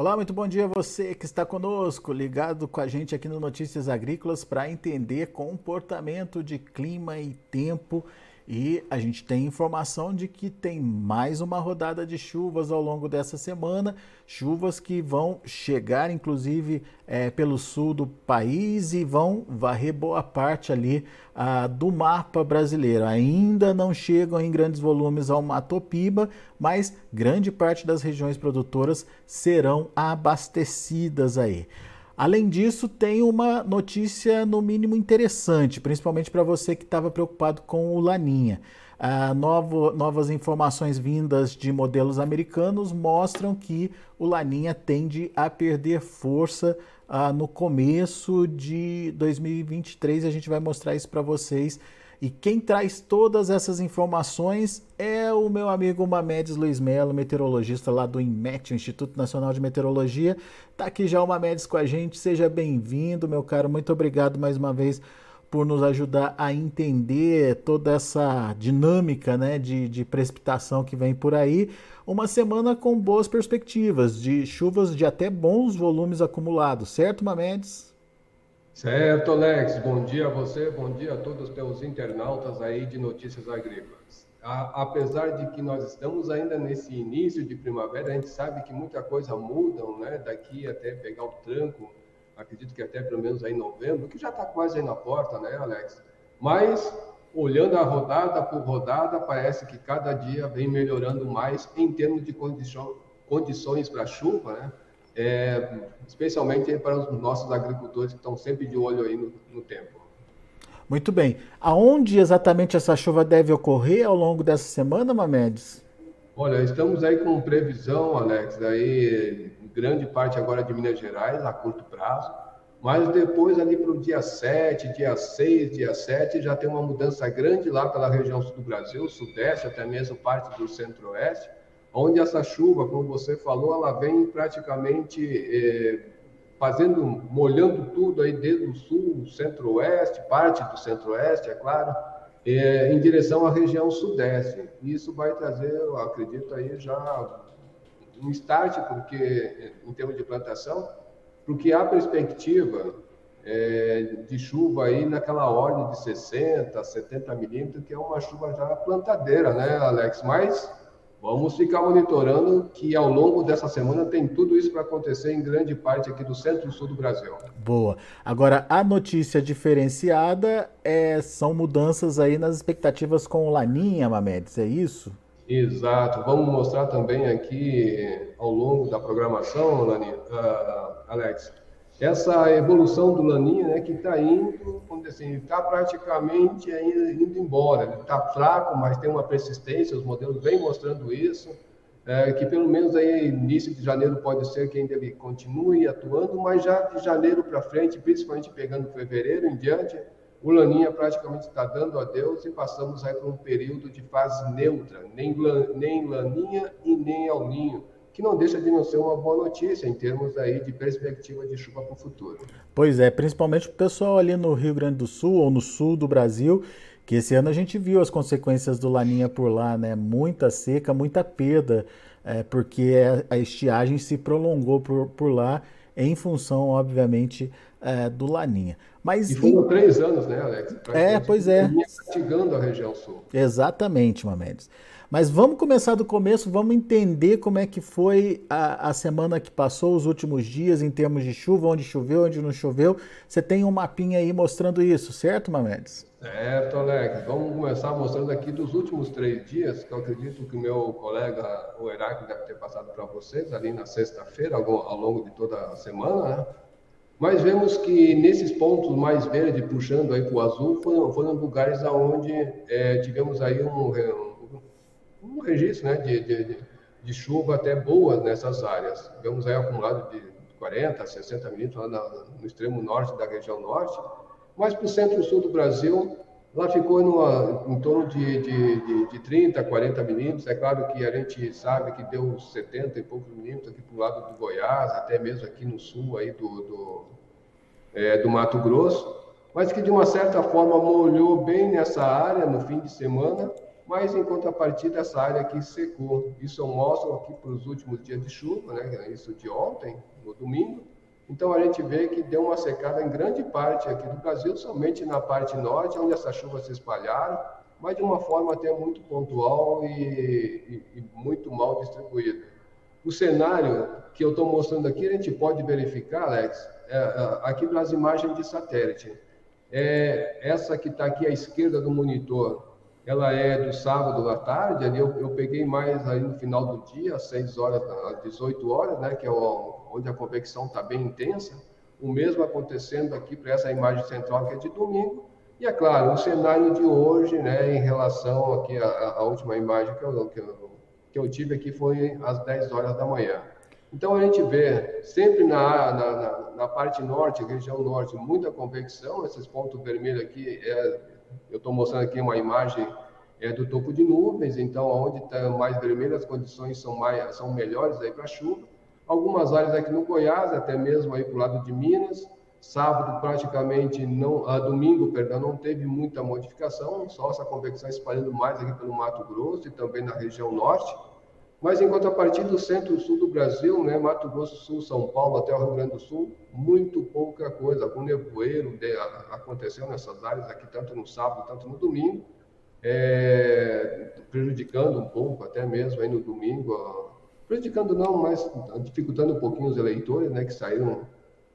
Olá, muito bom dia a você que está conosco, ligado com a gente aqui no Notícias Agrícolas para entender comportamento de clima e tempo e a gente tem informação de que tem mais uma rodada de chuvas ao longo dessa semana, chuvas que vão chegar inclusive é, pelo sul do país e vão varrer boa parte ali do mapa brasileiro. Ainda não chegam em grandes volumes ao Mato Piba, mas grande parte das regiões produtoras serão abastecidas aí. Além disso, tem uma notícia no mínimo interessante, principalmente para você que estava preocupado com o Laninha. Ah, novo, novas informações vindas de modelos americanos mostram que o Laninha tende a perder força ah, no começo de 2023. A gente vai mostrar isso para vocês e quem traz todas essas informações é o meu amigo Mamedes Luiz Melo, meteorologista lá do INMET, Instituto Nacional de Meteorologia. Tá aqui já o Mamedes com a gente. Seja bem-vindo, meu caro. Muito obrigado mais uma vez por nos ajudar a entender toda essa dinâmica né, de, de precipitação que vem por aí. Uma semana com boas perspectivas, de chuvas de até bons volumes acumulados, certo, Mamedes? Certo, Alex. Bom dia a você, bom dia a todos os teus internautas aí de Notícias Agrícolas. A, apesar de que nós estamos ainda nesse início de primavera, a gente sabe que muita coisa muda, né? Daqui até pegar o tranco, acredito que até pelo menos aí em novembro, que já está quase aí na porta, né, Alex? Mas, olhando a rodada por rodada, parece que cada dia vem melhorando mais em termos de condição, condições para chuva, né? É, especialmente para os nossos agricultores que estão sempre de olho aí no, no tempo. Muito bem. Aonde exatamente essa chuva deve ocorrer ao longo dessa semana, Mamedes? Olha, estamos aí com previsão, Alex, aí grande parte agora de Minas Gerais, a curto prazo, mas depois ali para o dia 7, dia 6, dia 7, já tem uma mudança grande lá pela região sul do Brasil, sudeste, até mesmo parte do centro-oeste, onde essa chuva, como você falou, ela vem praticamente é, fazendo, molhando tudo aí desde o sul, centro-oeste, parte do centro-oeste, é claro, é, em direção à região sudeste. Isso vai trazer, eu acredito aí já um start, porque em termos de plantação, porque há perspectiva é, de chuva aí naquela ordem de 60, 70 milímetros, que é uma chuva já plantadeira, né, Alex? Mas Vamos ficar monitorando que ao longo dessa semana tem tudo isso para acontecer em grande parte aqui do centro e sul do Brasil. Boa. Agora, a notícia diferenciada é, são mudanças aí nas expectativas com o Laninha, Mamedes, é isso? Exato. Vamos mostrar também aqui ao longo da programação, Laninha, uh, Alex, essa evolução do Laninha, né, que está indo, assim, está praticamente indo embora. Ele está fraco, mas tem uma persistência, os modelos vêm mostrando isso, é, que pelo menos aí início de janeiro pode ser que ainda ele continue atuando, mas já de janeiro para frente, principalmente pegando fevereiro em diante, o Laninha praticamente está dando adeus e passamos aí para um período de fase neutra, nem, nem Laninha e nem El Ninho que não deixa de não ser uma boa notícia em termos aí de perspectiva de chuva para o futuro. Pois é, principalmente o pessoal ali no Rio Grande do Sul ou no sul do Brasil, que esse ano a gente viu as consequências do Laninha por lá, né? Muita seca, muita perda, é, porque a estiagem se prolongou por, por lá em função, obviamente, é, do Laninha. Mas, e foram em... três anos, né, Alex? É, pois é. Castigando a região sul. Exatamente, Mamedes. Mas vamos começar do começo, vamos entender como é que foi a, a, semana que passou, os últimos dias, em termos de chuva, onde choveu, onde não choveu. Você tem um mapinha aí mostrando isso, certo, Mamedes? Certo, Alex. Vamos começar mostrando aqui dos últimos três dias, que eu acredito que o meu colega, o Heráclito, deve ter passado para vocês ali na sexta-feira, ao, ao longo de toda a semana, né? Mas vemos que nesses pontos mais verdes, puxando aí para o azul, foram, foram lugares onde é, tivemos aí um, um registro né, de, de, de, chuva até boa nessas áreas. Tivemos aí acumulado de 40, 60 milímetros lá no extremo norte da região norte, mas para o centro-sul do Brasil, lá ficou numa, em torno de, de, de, de 30, 40 milímetros. É claro que a gente sabe que deu 70 e poucos milímetros aqui para o lado do Goiás, até mesmo aqui no sul aí do, do, é, do Mato Grosso, mas que de uma certa forma molhou bem nessa área no fim de semana mas em contrapartida essa área aqui secou. Isso eu mostro aqui para os últimos dias de chuva, né? Isso de ontem, no domingo. Então a gente vê que deu uma secada em grande parte aqui do Brasil, somente na parte norte, onde essas chuvas se espalharam, mas de uma forma até muito pontual e, e, e muito mal distribuída. O cenário que eu estou mostrando aqui, a gente pode verificar, Alex, é, é, aqui nas imagens de satélite. É, essa que está aqui à esquerda do monitor, ela é do sábado à tarde, ali eu, eu peguei mais aí no final do dia, às 6 horas, às 18 horas, né, que é o, onde a convecção está bem intensa. O mesmo acontecendo aqui para essa imagem central que é de domingo. E é claro, o cenário de hoje, né, em relação aqui à, última imagem que eu, que, eu, que eu tive aqui foi às 10 horas da manhã. Então a gente vê sempre na, na, na, na parte norte, região norte, muita convecção. Esses pontos vermelhos aqui, é, eu estou mostrando aqui uma imagem é, do topo de nuvens. Então, onde está mais vermelho, as condições são mais são melhores para chuva. Algumas áreas aqui no Goiás, até mesmo aí para o lado de Minas. Sábado praticamente não, ah, domingo, perdão, não teve muita modificação, só essa convecção espalhando mais aqui pelo Mato Grosso e também na região norte. Mas em contrapartida, do centro-sul do Brasil, né, Mato Grosso do Sul, São Paulo até o Rio Grande do Sul, muito pouca coisa. Algum nevoeiro a, aconteceu nessas áreas aqui, tanto no sábado, tanto no domingo, é, prejudicando um pouco, até mesmo aí no domingo, prejudicando não, mas dificultando um pouquinho os eleitores, né, que saíram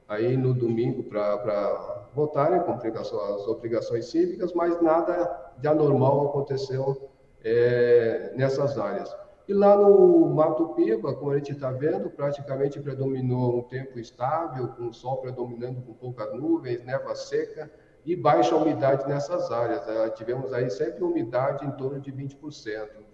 aí no domingo para votarem, cumprir as suas obrigações cívicas, mas nada de anormal aconteceu é, nessas áreas. E lá no Mato Piba, como a gente está vendo, praticamente predominou um tempo estável, com o sol predominando com poucas nuvens, neva seca e baixa umidade nessas áreas. Né? Tivemos aí sempre umidade em torno de 20%,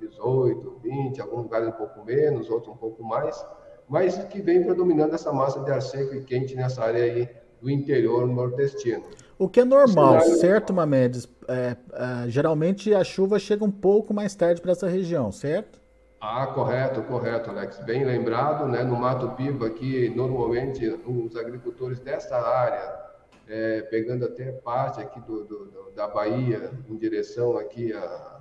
18%, 20%, alguns lugares um pouco menos, outros um pouco mais, mas que vem predominando essa massa de ar seco e quente nessa área aí do interior nordestino. O que é normal, cenário... certo, Mamedes? É, é, geralmente a chuva chega um pouco mais tarde para essa região, certo? Ah, correto, correto, Alex. Bem lembrado, né? No Mato Piba aqui, normalmente os agricultores dessa área, é, pegando até parte aqui do, do, da Bahia, em direção aqui a,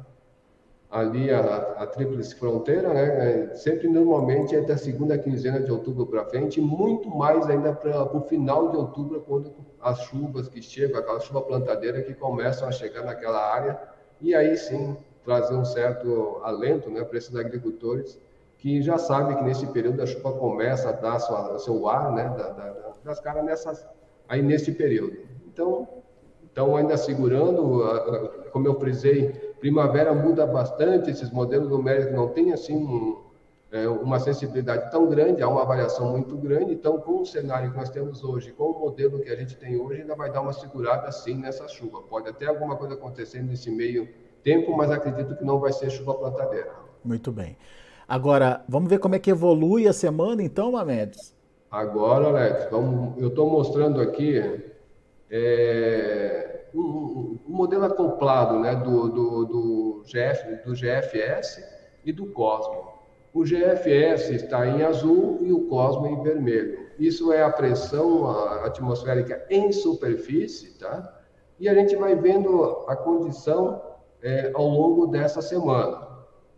ali a, a tríplice fronteira, né? Sempre normalmente é da segunda quinzena de outubro para frente, muito mais ainda para o final de outubro, quando as chuvas que chegam, aquela chuva plantadeira que começam a chegar naquela área, e aí sim trazer um certo alento né, para esses agricultores que já sabem que nesse período a chuva começa a dar sua, seu ar né, da, da, das caras nessas, aí nesse período. Então, então ainda segurando, como eu frisei, primavera muda bastante, esses modelos numéricos não têm assim um, é, uma sensibilidade tão grande, há uma variação muito grande, então com o cenário que nós temos hoje, com o modelo que a gente tem hoje, ainda vai dar uma segurada sim nessa chuva. Pode até alguma coisa acontecer nesse meio tempo, mas acredito que não vai ser chuva plantadeira. Muito bem. Agora, vamos ver como é que evolui a semana, então, Mamedes? Agora, Alex, vamos, eu estou mostrando aqui é, um, um, modelo acoplado né, do, do, do, GF, do GFS e do Cosmo. O GFS está em azul e o Cosmo em vermelho. Isso é a pressão atmosférica em superfície, tá? E a gente vai vendo a condição é, ao longo dessa semana.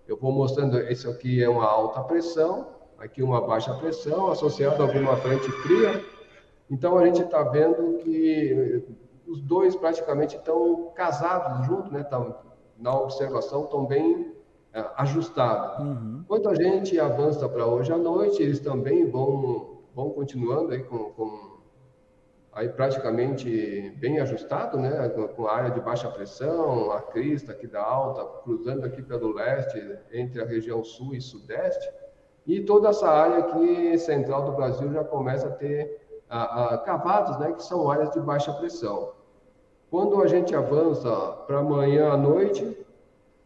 Eu vou mostrando, esse aqui é uma alta pressão, aqui uma baixa pressão, associada a alguma frente fria. Então, a gente está vendo que os dois praticamente estão casados juntos, né? Tão, na observação, estão bem é, ajustados. Uhum. Quando a gente avança para hoje à noite, eles também vão, vão continuando aí com, com aí praticamente bem ajustado, né, com a área de baixa pressão, a crista aqui da alta, cruzando aqui pelo leste, entre a região sul e sudeste, e toda essa área aqui central do Brasil já começa a ter a, a, cavados, né, que são áreas de baixa pressão. Quando a gente avança para amanhã à noite,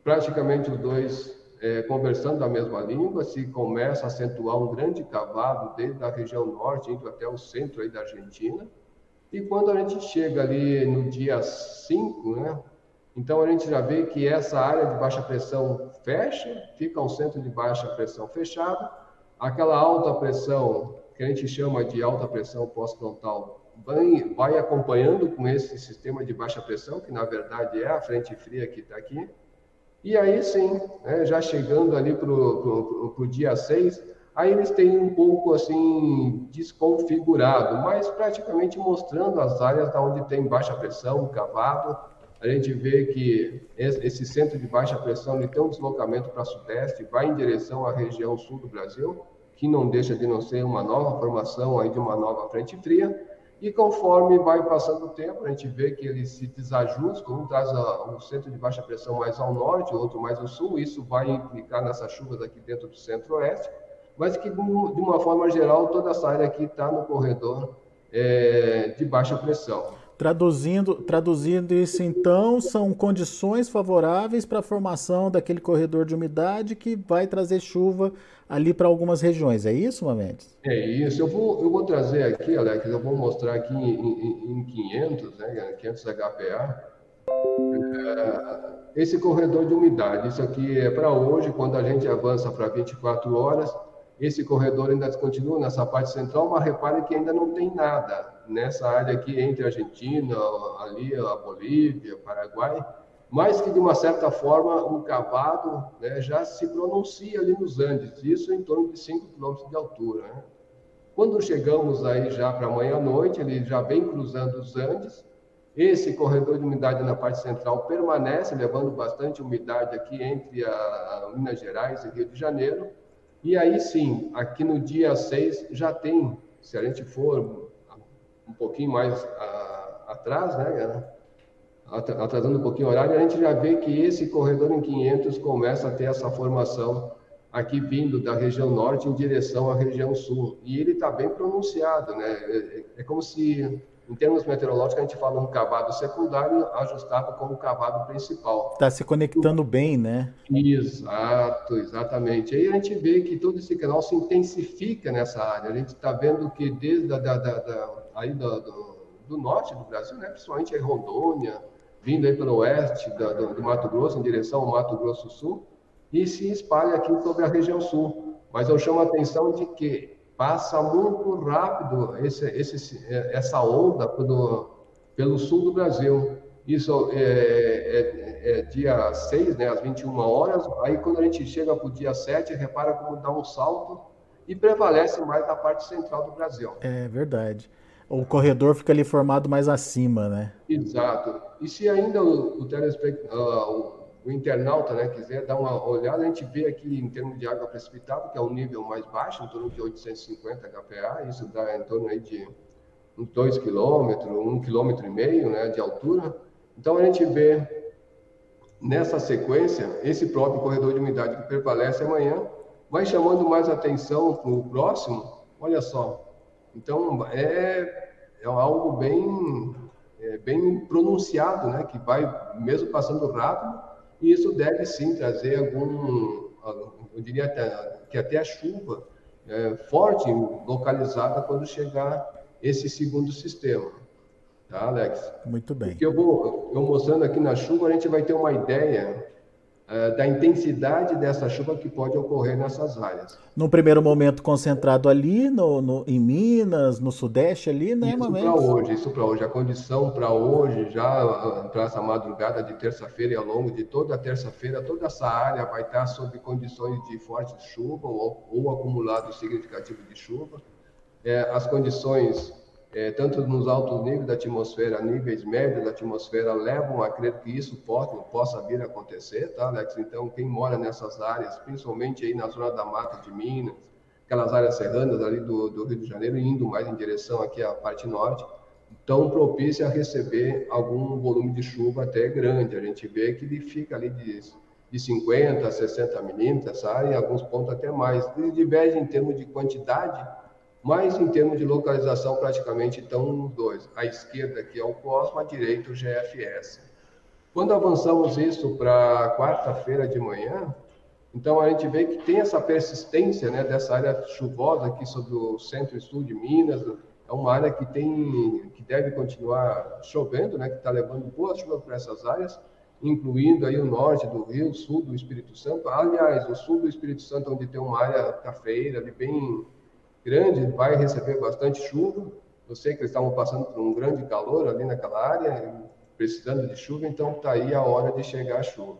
praticamente os dois é, conversando a mesma língua, se começa a acentuar um grande cavado desde a região norte, indo até o centro aí da Argentina, e quando a gente chega ali no dia 5, né, então a gente já vê que essa área de baixa pressão fecha, fica um centro de baixa pressão fechado, aquela alta pressão, que a gente chama de alta pressão pós-frontal, vai, vai acompanhando com esse sistema de baixa pressão, que na verdade é a frente fria que está aqui, E aí sim, né, já chegando ali para o dia 6, aí eles têm um pouco assim desconfigurado, mas praticamente mostrando as áreas onde tem baixa pressão, cavado. A gente vê que esse centro de baixa pressão ele tem um deslocamento para sudeste, vai em direção à região sul do Brasil, que não deixa de não ser uma nova formação aí de uma nova frente fria. E conforme vai passando o tempo, a gente vê que ele se desajusta, um traz um centro de baixa pressão mais ao norte, outro mais ao sul, isso vai implicar nessas chuvas aqui dentro do centro-oeste, mas que de uma forma geral toda essa área aqui está no corredor é, de baixa pressão. Traduzindo, traduzindo isso, então, são condições favoráveis para a formação daquele corredor de umidade que vai trazer chuva ali para algumas regiões. É isso, Mamedes? É isso. Eu vou, eu vou trazer aqui, Alex, eu vou mostrar aqui em, em, em 500, né, 500 HPA, é, esse corredor de umidade. Isso aqui é para hoje, quando a gente avança para 24 horas, esse corredor ainda continua nessa parte central, mas repare que ainda não tem nada nessa área aqui entre a Argentina, ali a Bolívia, Paraguai, mas que de uma certa forma o cavado né, já se pronuncia ali nos Andes, isso em torno de 5 quilômetros de altura. Né? Quando chegamos aí já para amanhã à noite, ele já vem cruzando os Andes, esse corredor de umidade na parte central permanece, levando bastante umidade aqui entre a, Minas Gerais e Rio de Janeiro, e aí sim, aqui no dia 6 já tem, se a gente for um pouquinho mais a, atrás, né, atrasando um pouquinho o horário, a gente já vê que esse corredor em 500 começa a ter essa formação aqui vindo da região norte em direção à região sul. E ele está bem pronunciado, né? É, é como se em termos meteorológicos, a gente fala um cavado secundário ajustado com o cavado principal. Está se conectando bem, né? Exato, exatamente. Aí a gente vê que todo esse canal se intensifica nessa área. A gente está vendo que desde a, da, da, da, aí do, do, do, norte do Brasil, né, principalmente aí Rondônia, vindo aí pelo oeste do, do Mato Grosso, em direção ao Mato Grosso Sul, e se espalha aqui sobre a região sul. Mas eu chamo a atenção de que passa muito rápido esse, esse, essa onda pelo, pelo sul do Brasil. Isso é, é, é, dia 6, né, às 21 horas. Aí, quando a gente chega para o dia 7, repara como dá um salto e prevalece mais na parte central do Brasil. É verdade. O corredor fica ali formado mais acima, né? Exato. E se ainda o, o telespectador, o internauta né, quiser dar uma olhada, a gente vê aqui em termos de água precipitada, que é o nível mais baixo, em torno de 850 HPA, isso dá em torno aí de uns 2 quilômetros, 1,5 km né, de altura. Então a gente vê nessa sequência esse próprio corredor de umidade que prevalece amanhã, vai chamando mais atenção para o próximo, olha só. Então é, é algo bem, é, bem pronunciado, né, que vai mesmo passando rápido, e isso deve sim trazer algum, eu diria até, que até a chuva é, forte, localizada quando chegar esse segundo sistema. Tá, Alex? Muito bem. Porque eu vou eu mostrando aqui na chuva, a gente vai ter uma ideia da intensidade dessa chuva que pode ocorrer nessas áreas. No primeiro momento concentrado ali no, no em Minas, no Sudeste ali, né, Isso para hoje, isso para hoje. A condição para hoje, já ah, para essa madrugada de terça-feira e ao longo de toda a terça-feira, toda essa área vai estar sob condições de forte chuva ou, ou acumulado significativo de chuva. É, as condições é, tanto nos altos níveis da atmosfera, níveis médios da atmosfera, levam a crer que isso pode, possa vir a acontecer, tá, Alex? Então, quem mora nessas áreas, principalmente aí na zona da mata de Minas, aquelas áreas serranas ali do, do Rio de Janeiro, indo mais em direção aqui à parte norte, tão propícia a receber algum volume de chuva até grande. A gente vê que ele fica ali de, de 50 a 60 milímetros, sai em alguns pontos até mais. Ele diverge em termos de quantidade, mas em termos de localização, praticamente estão dois. A esquerda aqui é o Cosmo, a direita o GFS. Quando avançamos isso para quarta-feira de manhã, então a gente vê que tem essa persistência né, dessa área chuvosa aqui sobre o centro e sul de Minas. É uma área que tem, que deve continuar chovendo, né, que está levando boa chuva para essas áreas, incluindo aí o norte do Rio, sul do Espírito Santo. Aliás, o sul do Espírito Santo, onde tem uma área cafeira ali bem grande, vai receber bastante chuva. Eu sei que eles estavam passando por um grande calor ali naquela área, precisando de chuva, então está aí a hora de chegar a chuva.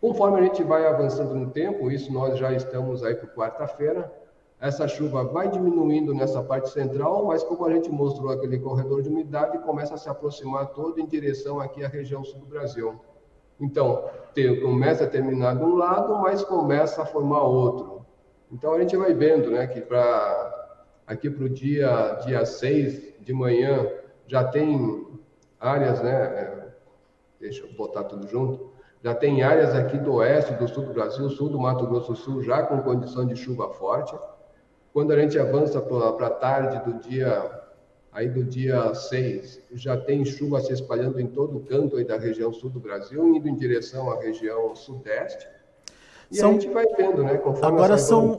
Conforme a gente vai avançando no tempo, isso nós já estamos aí por quarta-feira, essa chuva vai diminuindo nessa parte central, mas como a gente mostrou aquele corredor de umidade, começa a se aproximar todo em direção aqui à região sul do Brasil. Então, tem, começa a terminar de um lado, mas começa a formar outro. Então, a gente vai vendo né, que para aqui para o dia, dia 6 de manhã já tem áreas, né, é, deixa eu botar tudo junto, já tem áreas aqui do oeste, do sul do Brasil, sul do Mato Grosso do Sul, já com condição de chuva forte. Quando a gente avança para a tarde do dia aí do dia 6, já tem chuva se espalhando em todo o canto aí da região sul do Brasil, indo em direção à região sudeste. E são... a gente vai vendo, né? Conforme Agora são,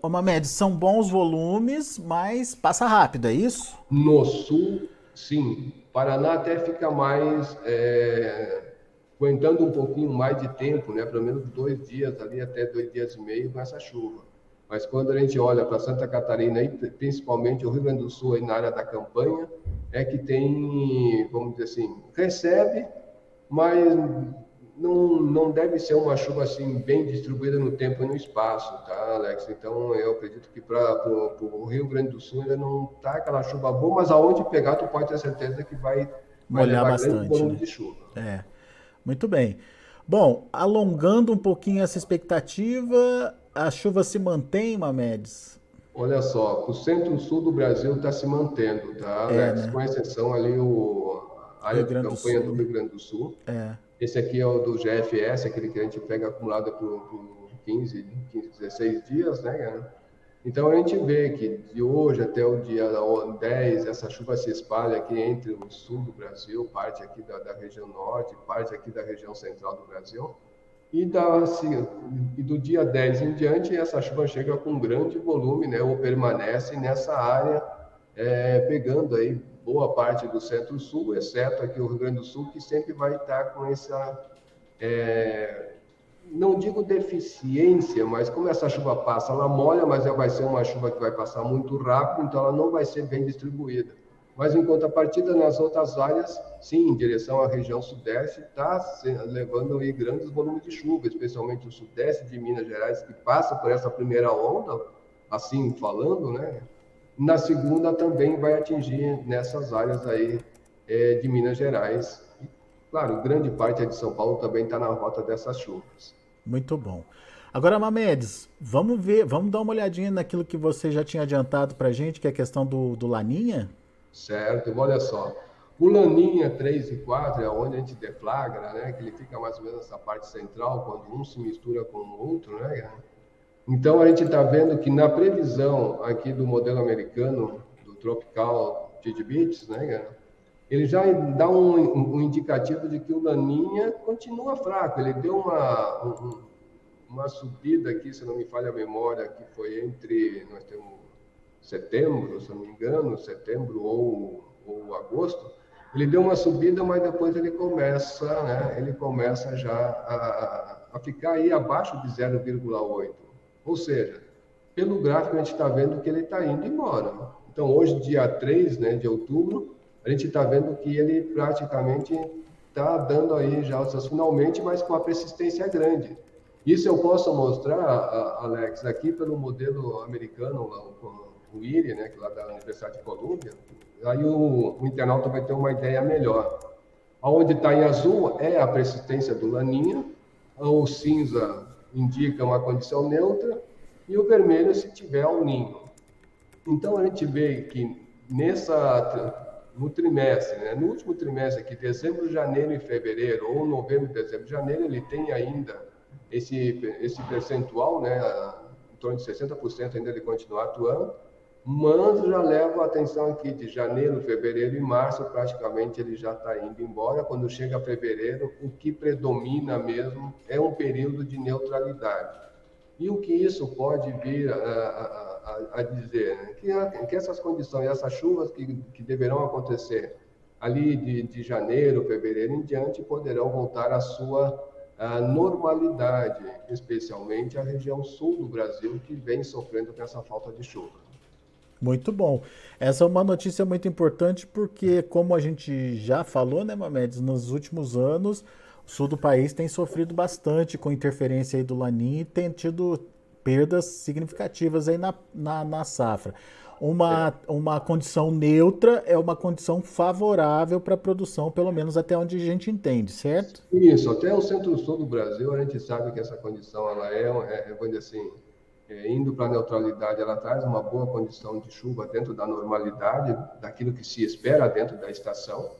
ô, Mamed, são bons volumes, mas passa rápido, é isso? No sul, sim. Paraná até fica mais, é, aguentando um pouquinho mais de tempo, né? Pelo menos dois dias ali, até dois dias e meio com essa chuva. Mas quando a gente olha para Santa Catarina e principalmente o Rio Grande do Sul aí na área da campanha, é que tem, vamos dizer assim, recebe, mas não, não deve ser uma chuva assim bem distribuída no tempo e no espaço, tá, Alex? Então eu acredito que para o Rio Grande do Sul ainda não tá aquela chuva boa, mas aonde pegar tu pode ter certeza que vai, vai molhar bastante né? de chuva. É, muito bem. Bom, alongando um pouquinho essa expectativa, a chuva se mantém, Mamedes? Olha só, o centro-sul do Brasil está se mantendo, tá, é, Alex? Né? Com exceção ali o, a área de campanha do, Rio Grande do Sul. É. Esse aqui é o do GFS, aquele que a gente pega acumulado por, por 15, 15, 16 dias, né? Então a gente vê que de hoje até o dia 10, essa chuva se espalha aqui entre o sul do Brasil, parte aqui da, da região norte, parte aqui da região central do Brasil. E, da, assim, e do dia 10 em diante, essa chuva chega com grande volume, né, ou permanece nessa área, é, pegando aí boa parte do centro-sul, exceto aqui o Rio Grande do Sul, que sempre vai estar com essa, é, não digo deficiência, mas como essa chuva passa, ela molha, mas ela vai ser uma chuva que vai passar muito rápido, então ela não vai ser bem distribuída. Mas em contrapartida, nas outras áreas, sim, em direção à região sudeste, está levando aí grandes volumes de chuva, especialmente o sudeste de Minas Gerais, que passa por essa primeira onda, assim falando, né? Na segunda também vai atingir nessas áreas aí é, de Minas Gerais. E, claro, grande parte de São Paulo também está na rota dessas chuvas. Muito bom. Agora, Mamedes, vamos ver, vamos dar uma olhadinha naquilo que você já tinha adiantado para a gente, que é a questão do, do Laninha. Certo, olha só. O Laninha 3 e 4 é onde a gente deflagra, né? Que ele fica mais ou menos nessa parte central, quando um se mistura com o outro, né? Então a gente está vendo que na previsão aqui do modelo americano, do Tropical Tidbits, né? Ele já dá um, um, indicativo de que o Laninha continua fraco. Ele deu uma, um, uma subida aqui, se não me falha a memória, que foi entre. Nós temos setembro, se não me engano, setembro ou, ou agosto, ele deu uma subida, mas depois ele começa, né, ele começa já a, a ficar aí abaixo de 0,8. Ou seja, pelo gráfico a gente está vendo que ele está indo embora. Então, hoje, dia 3 né, de outubro, a gente está vendo que ele praticamente está dando aí já seus finalmente, mas com uma persistência grande. Isso eu posso mostrar, Alex, aqui pelo modelo americano, o IRI, né, que lá da Universidade de Colômbia, aí o, o internauta vai ter uma ideia melhor. Aonde está em azul é a persistência do laninha, o cinza indica uma condição neutra e o vermelho se tiver o ninho. Então a gente vê que nessa no trimestre, né, no último trimestre aqui, dezembro, janeiro e fevereiro, ou novembro, dezembro, janeiro, ele tem ainda esse esse percentual, né, em torno de 60% ainda de continuar atuando mas já leva a atenção aqui de janeiro, fevereiro e março, praticamente ele já está indo embora. Quando chega fevereiro, o que predomina mesmo é um período de neutralidade. E o que isso pode vir a, a, a dizer? Né? Que, que, essas condições, essas chuvas que, que deverão acontecer ali de, de janeiro, fevereiro em diante, poderão voltar à sua normalidade, especialmente a região sul do Brasil, que vem sofrendo com essa falta de chuva. Muito bom. Essa é uma notícia muito importante porque, como a gente já falou, né, Mamedes, nos últimos anos, sul do país tem sofrido bastante com interferência aí do Laninha e tem tido perdas significativas aí na, na, na safra. Uma, é. uma condição neutra é uma condição favorável para a produção, pelo menos até onde a gente entende, certo? Isso, até o centro-sul do Brasil, a gente sabe que essa condição ela é, é, é assim, é, indo para a neutralidade, ela traz uma boa condição de chuva dentro da normalidade, daquilo que se espera dentro da estação.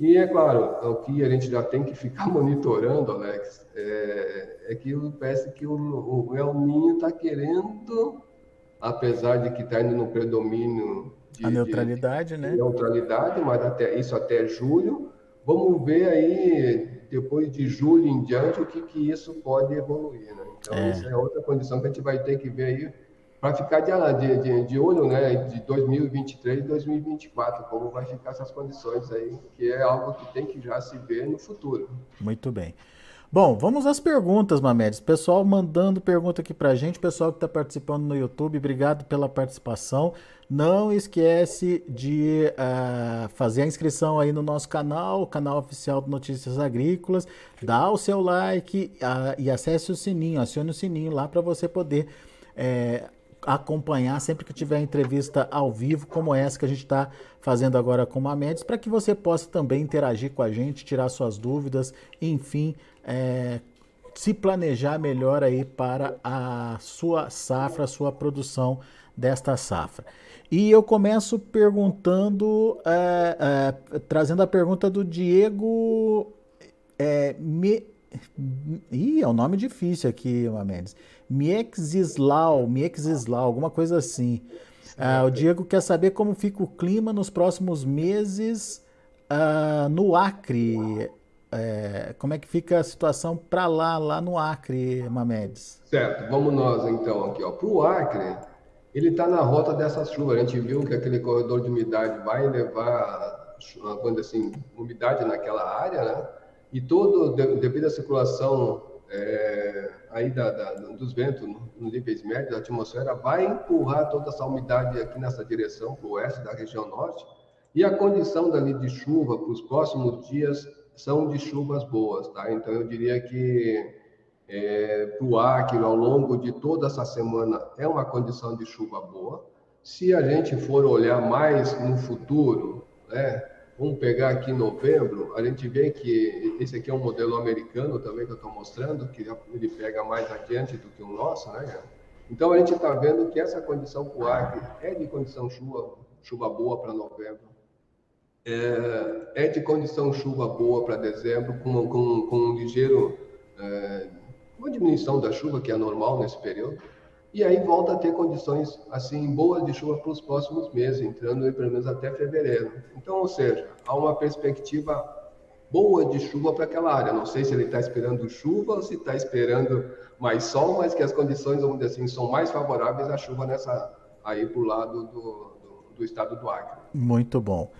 E é claro, o que a gente já tem que ficar monitorando, Alex, é, é que parece que o, o El Ninho está querendo apesar de que está indo no predomínio de, a neutralidade, de, né? De neutralidade, mas até isso até julho. Vamos ver aí depois de julho em diante o que que isso pode evoluir, né? Então é. isso é outra condição que a gente vai ter que ver aí para ficar de, de, de olho, né? De 2023 e 2024 como vai ficar essas condições aí, que é algo que tem que já se ver no futuro. Muito bem. Bom, vamos às perguntas, Mamedes. Pessoal mandando pergunta aqui pra gente, pessoal que está participando no YouTube, obrigado pela participação. Não esquece de uh, fazer a inscrição aí no nosso canal, o canal oficial do Notícias Agrícolas, dá o seu like uh, e acesse o sininho, acione o sininho lá para você poder uh, acompanhar sempre que tiver entrevista ao vivo, como essa que a gente está fazendo agora com a Mendes, para que você possa também interagir com a gente, tirar suas dúvidas, enfim, é, se planejar melhor aí para a sua safra, a sua produção desta safra. E eu começo perguntando, é, é, trazendo a pergunta do Diego. É, me, ih, é um nome difícil aqui, Mendes. Miexislau, Miexislau, alguma coisa assim. Ah, o Diego quer saber como fica o clima nos próximos meses ah, no Acre é, como é que fica a situação para lá, lá no Acre, Mamedes? Certo, vamos nós então aqui. Para o Acre, ele está na rota dessas chuvas. A gente viu que aquele corredor de umidade vai levar, quando assim, umidade naquela área, né? E todo, devido à circulação é, aí da, da, dos ventos nos níveis médios da atmosfera, vai empurrar toda essa umidade aqui nessa direção, para o oeste da região norte. E a condição dali de chuva para os próximos dias são de chuvas boas, tá? Então eu diria que é, para o Acre, ao longo de toda essa semana, é uma condição de chuva boa. Se a gente for olhar mais no futuro, né? Vamos pegar aqui novembro, a gente vê que esse aqui é um modelo americano também que eu estou mostrando, que ele pega mais adiante do que o nosso, né? Então a gente está vendo que essa condição para o Acre é de condição chuva, chuva boa para novembro é, é de condição chuva boa para dezembro, com, com, com um ligeiro, é, uma diminuição da chuva, que é normal nesse período, e aí volta a ter condições assim boas de chuva para os próximos meses, entrando pelo menos até fevereiro. Então, ou seja, há uma perspectiva boa de chuva para aquela área. Não sei se ele está esperando chuva ou se está esperando mais sol, mas que as condições, vamos dizer assim, são mais favoráveis à chuva nessa aí para o lado do, do, do estado do Acre. Muito bom.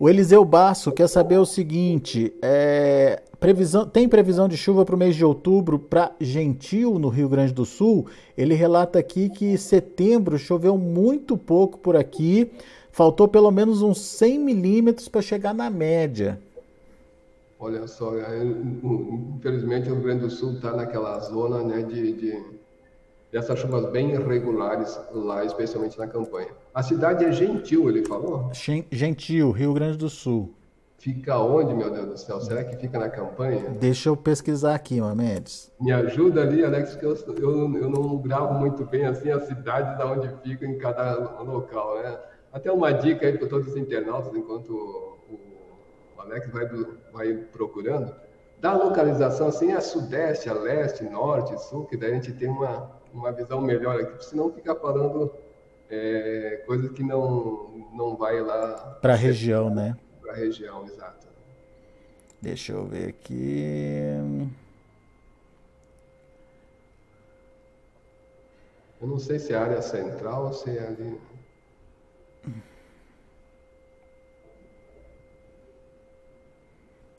O Eliseu Basso quer saber o seguinte: é, previsão, tem previsão de chuva para o mês de outubro para Gentil, no Rio Grande do Sul? Ele relata aqui que setembro choveu muito pouco por aqui, faltou pelo menos uns 100 milímetros para chegar na média. Olha só, é, infelizmente o Rio Grande do Sul está naquela zona né, de, de dessas chuvas bem irregulares lá, especialmente na campanha. A cidade é Gentil, ele falou? Gentil, Rio Grande do Sul. Fica onde, meu Deus do céu? Será que fica na campanha? Deixa eu pesquisar aqui, Mamedes. Me ajuda ali, Alex, que eu, eu, eu não gravo muito bem assim a cidade da onde fica em cada local, né? Até uma dica aí para todos os internautas, enquanto o, o Alex vai, vai procurando. Da localização, assim, a sudeste, a leste, norte, sul, que daí a gente tem uma, uma visão melhor aqui, senão fica falando é, coisa que não, não vai lá. Para a região, né? Para a região, exato. Deixa eu ver aqui. Eu não sei se é área central ou se é ali.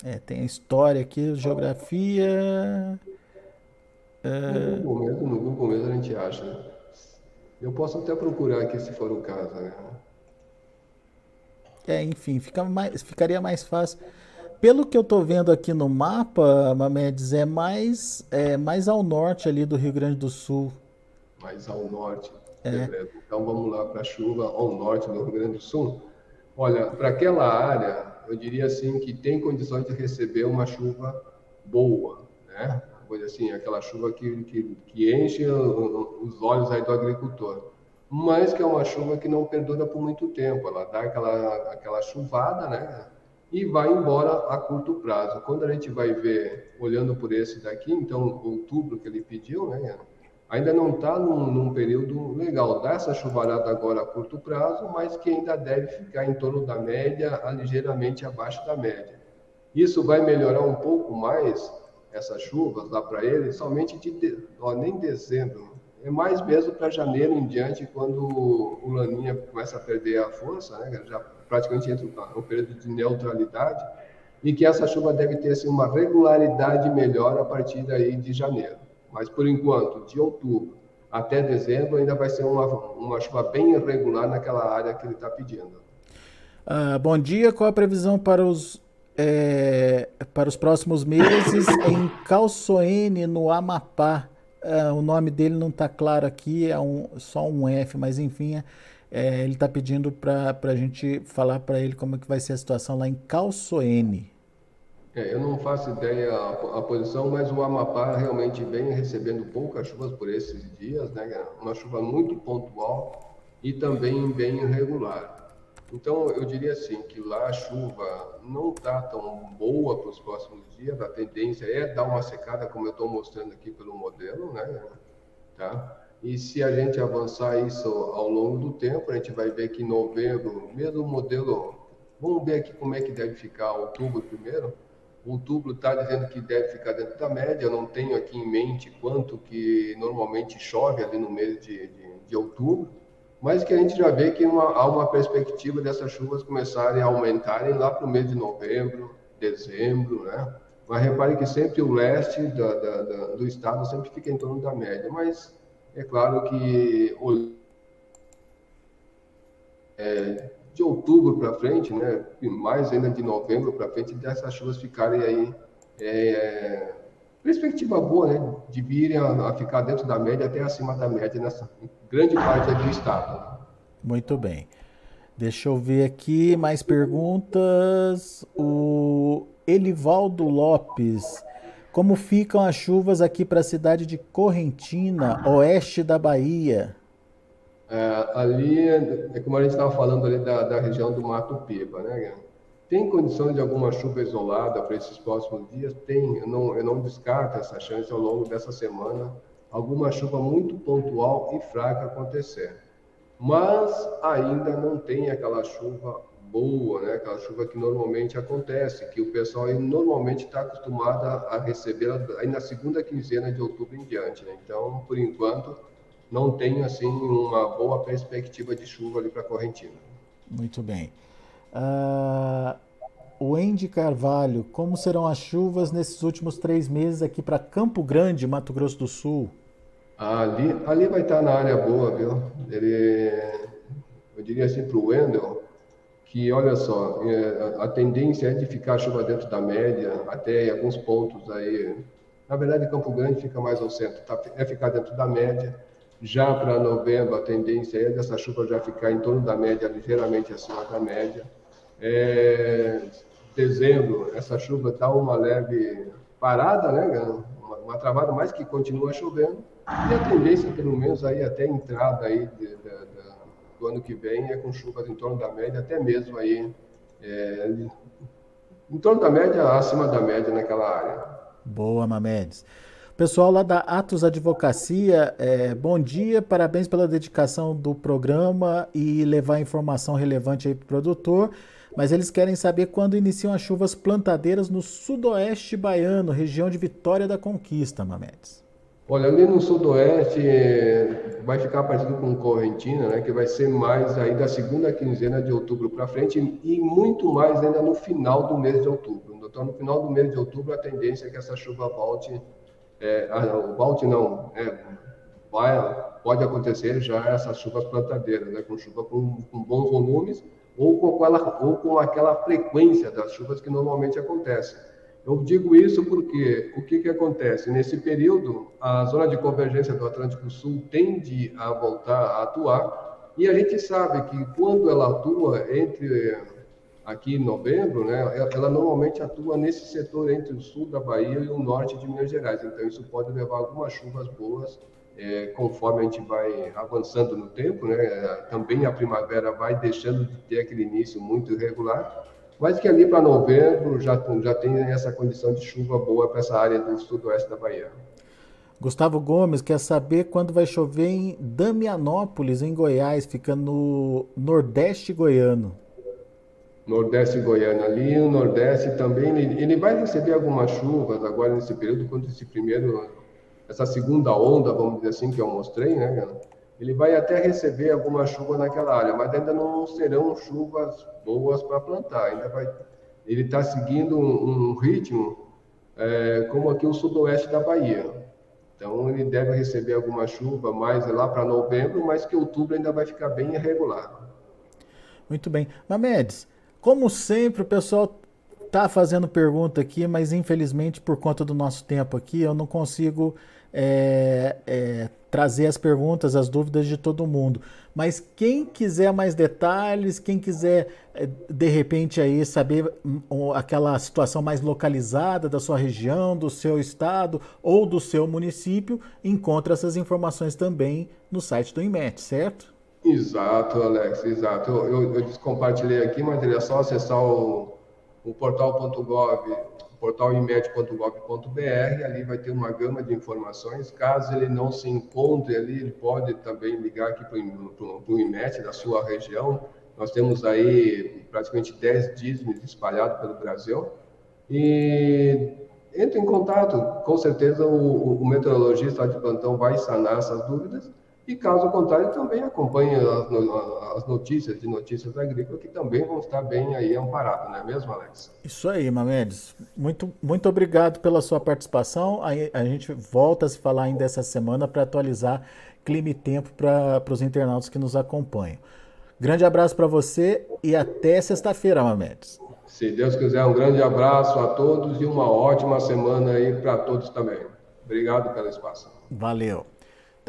É, tem a história aqui, geografia. No Google mesmo, no Google mesmo a gente acha. Eu posso até procurar aqui se for o caso, né? É, enfim, fica mais, ficaria mais fácil pelo que eu estou vendo aqui no mapa, Mamedes, é mais, é mais ao norte ali do Rio Grande do Sul. Mais ao norte. É. Então vamos lá para a chuva ao norte do Rio Grande do Sul. Olha, para aquela área, eu diria assim que tem condições de receber uma chuva boa, né? Coisa assim, aquela chuva que, que, que enche os olhos aí do agricultor. Mas que é uma chuva que não perdura por muito tempo. Ela dá aquela, aquela chuvada, né? E vai embora a curto prazo. Quando a gente vai ver, olhando por esse daqui, então, outubro que ele pediu, né? ainda não está num, num, período legal. Dá essa chuvarada agora a curto prazo, mas que ainda deve ficar em torno da média, ligeiramente abaixo da média. Isso vai melhorar um pouco mais essas chuvas lá para ele, somente de, de ó, nem dezembro. É mais mesmo para janeiro em diante, quando o Laninha começa a perder a força, né? já praticamente entra no período de neutralidade, e que essa chuva deve ter assim, uma regularidade melhor a partir daí de janeiro. Mas, por enquanto, de outubro até dezembro, ainda vai ser uma, uma chuva bem irregular naquela área que ele está pedindo. Ah, bom dia, qual a previsão para os, é, para os próximos meses em Calçoene, no Amapá? Ah, o nome dele não está claro aqui, é um, só um F, mas enfim, é, ele está pedindo para a gente falar para ele como é que vai ser a situação lá em Calçoene. É, eu não faço ideia a, a, posição, mas o Amapá realmente vem recebendo poucas chuvas por esses dias, né? Uma chuva muito pontual e também bem irregular. Então, eu diria assim que lá a chuva não está tão boa para os próximos dias. A tendência é dar uma secada, como eu estou mostrando aqui pelo modelo, né? Tá? E se a gente avançar isso ao longo do tempo, a gente vai ver que em novembro, mesmo modelo, vamos ver aqui como é que deve ficar outubro primeiro outubro está dizendo que deve ficar dentro da média, eu não tenho aqui em mente quanto que normalmente chove ali no mês de, de, de outubro, mas que a gente já vê que uma, há uma perspectiva dessas chuvas começarem a aumentarem lá para o mês de novembro, dezembro, né? Mas repare que sempre o leste da, da, da, do estado sempre fica em torno da média, mas é claro que o, é, de outubro para frente, né, mais ainda de novembro para frente, dessas chuvas ficarem aí. É, perspectiva boa, né, de virem a, a, ficar dentro da média até acima da média nessa grande parte do estado. Muito bem. Deixa eu ver aqui mais perguntas. O Elivaldo Lopes. Como ficam as chuvas aqui para a cidade de Correntina, oeste da Bahia? É, ali, é como a gente estava falando ali da, da região do Mato Piba, né? Tem condições de alguma chuva isolada para esses próximos dias? Tem, eu não, eu não descarto essa chance ao longo dessa semana, alguma chuva muito pontual e fraca acontecer. Mas ainda não tem aquela chuva boa, né? aquela chuva que normalmente acontece, que o pessoal normalmente está acostumado a receber aí na segunda quinzena de outubro em diante. Né? Então, por enquanto, não tenho assim uma boa perspectiva de chuva ali para Correntina. Muito bem. Uh, o Andy Carvalho, como serão as chuvas nesses últimos três meses aqui para Campo Grande, Mato Grosso do Sul? Ali, ali vai estar na área boa, viu? Ele, eu diria assim para o Wendel, que olha só, é, a tendência é de ficar a chuva dentro da média, até em alguns pontos aí. Na verdade, Campo Grande fica mais ao centro, tá? é ficar dentro da média já para novembro, a tendência é dessa chuva já ficar em torno da média, ligeiramente acima da média. É, dezembro, essa chuva está uma leve parada, né? Uma, uma, travada, mas que continua chovendo. E a tendência, pelo menos, aí até a entrada aí de, de, de, do ano que vem é com chuvas em torno da média, até mesmo aí é, em torno da média, acima da média naquela área. Boa, Mamedes. Pessoal lá da Atos Advocacia, é, bom dia, parabéns pela dedicação do programa e levar informação relevante aí para o produtor. Mas eles querem saber quando iniciam as chuvas plantadeiras no sudoeste baiano, região de Vitória da Conquista, Mamedes. Olha, ali no sudoeste vai ficar parecido com Correntina, né, que vai ser mais aí da segunda quinzena de outubro para frente e muito mais ainda no final do mês de outubro. Então, no final do mês de outubro, a tendência é que essa chuva volte é, o Balt não, é, vai, pode acontecer já essas chuvas plantadeiras, né, com chuva com, com bons volumes, ou com aquela, ou com aquela frequência das chuvas que normalmente acontecem. Eu digo isso porque o que, que acontece? Nesse período, a zona de convergência do Atlântico Sul tende a voltar a atuar, e a gente sabe que quando ela atua entre aqui em novembro, né, ela normalmente atua nesse setor entre o sul da Bahia e o norte de Minas Gerais. Então, isso pode levar algumas chuvas boas é, conforme a gente vai avançando no tempo. Né, também a primavera vai deixando de ter aquele início muito irregular, mas que ali para novembro já, já tem essa condição de chuva boa para essa área do sudoeste da Bahia. Gustavo Gomes quer saber quando vai chover em Damianópolis, em Goiás, fica no nordeste goiano. Nordeste goiano ali, o Nordeste também, ele, ele vai receber algumas chuvas agora nesse período, quando esse primeiro, essa segunda onda, vamos dizer assim, que eu mostrei, né, ele vai até receber alguma chuva naquela área, mas ainda não serão chuvas boas para plantar, ainda vai, ele está seguindo um, um ritmo é, como aqui o sudoeste da Bahia. Então ele deve receber alguma chuva mais lá para novembro, mas que outubro ainda vai ficar bem irregular. Muito bem. Mamedes, como sempre, o pessoal tá fazendo pergunta aqui, mas infelizmente por conta do nosso tempo aqui, eu não consigo é, é, trazer as perguntas, as dúvidas de todo mundo. Mas quem quiser mais detalhes, quem quiser é, de repente aí saber hum, aquela situação mais localizada da sua região, do seu estado ou do seu município, encontra essas informações também no site do IMET, certo? Exato, Alex, exato. Eu, eu, eu descompartilhei aqui, mas é só acessar o, o portal.gov, portalimed.gov.br, ali vai ter uma gama de informações. Caso ele não se encontre ali, ele pode também ligar aqui para o IMET da sua região. Nós temos aí praticamente 10 dízimos espalhados pelo Brasil. E entre em contato, com certeza o, o meteorologista de plantão vai sanar essas dúvidas e caso contrário, também acompanhe as, notícias de notícias agrícolas, que também vão estar bem aí amparadas, não é mesmo, Alex? Isso aí, Mamedes. Muito, muito obrigado pela sua participação. A, a gente volta a se falar ainda essa semana para atualizar clima e tempo para os internautas que nos acompanham. Grande abraço para você e até sexta-feira, Mamedes. Se Deus quiser, um grande abraço a todos e uma ótima semana aí para todos também. Obrigado pelo espaço. Valeu.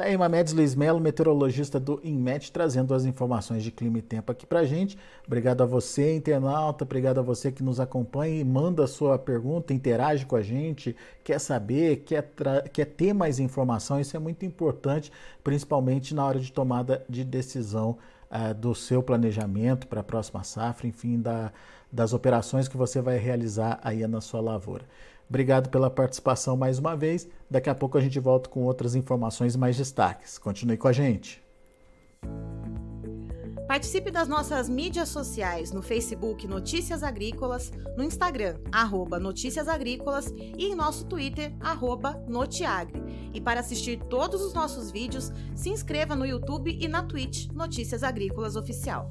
Tá aí Mamedes Luiz Melo, meteorologista do INMET, trazendo as informações de clima e tempo aqui pra gente. Obrigado a você, internauta, obrigado a você que nos acompanha e manda sua pergunta, interage com a gente, quer saber, quer, quer ter mais informação, isso é muito importante, principalmente na hora de tomada de decisão uh, do seu planejamento para a próxima safra, enfim, da, das operações que você vai realizar aí na sua lavoura. Obrigado pela participação mais uma vez. Daqui a pouco a gente volta com outras informações mais destaques. Continue com a gente. Participe das nossas mídias sociais no Facebook Notícias Agrícolas, no Instagram arroba Notícias Agrícolas e em nosso Twitter arroba Notiagre. E para assistir todos os nossos vídeos, se inscreva no YouTube e na Twitch Notícias Agrícolas Oficial.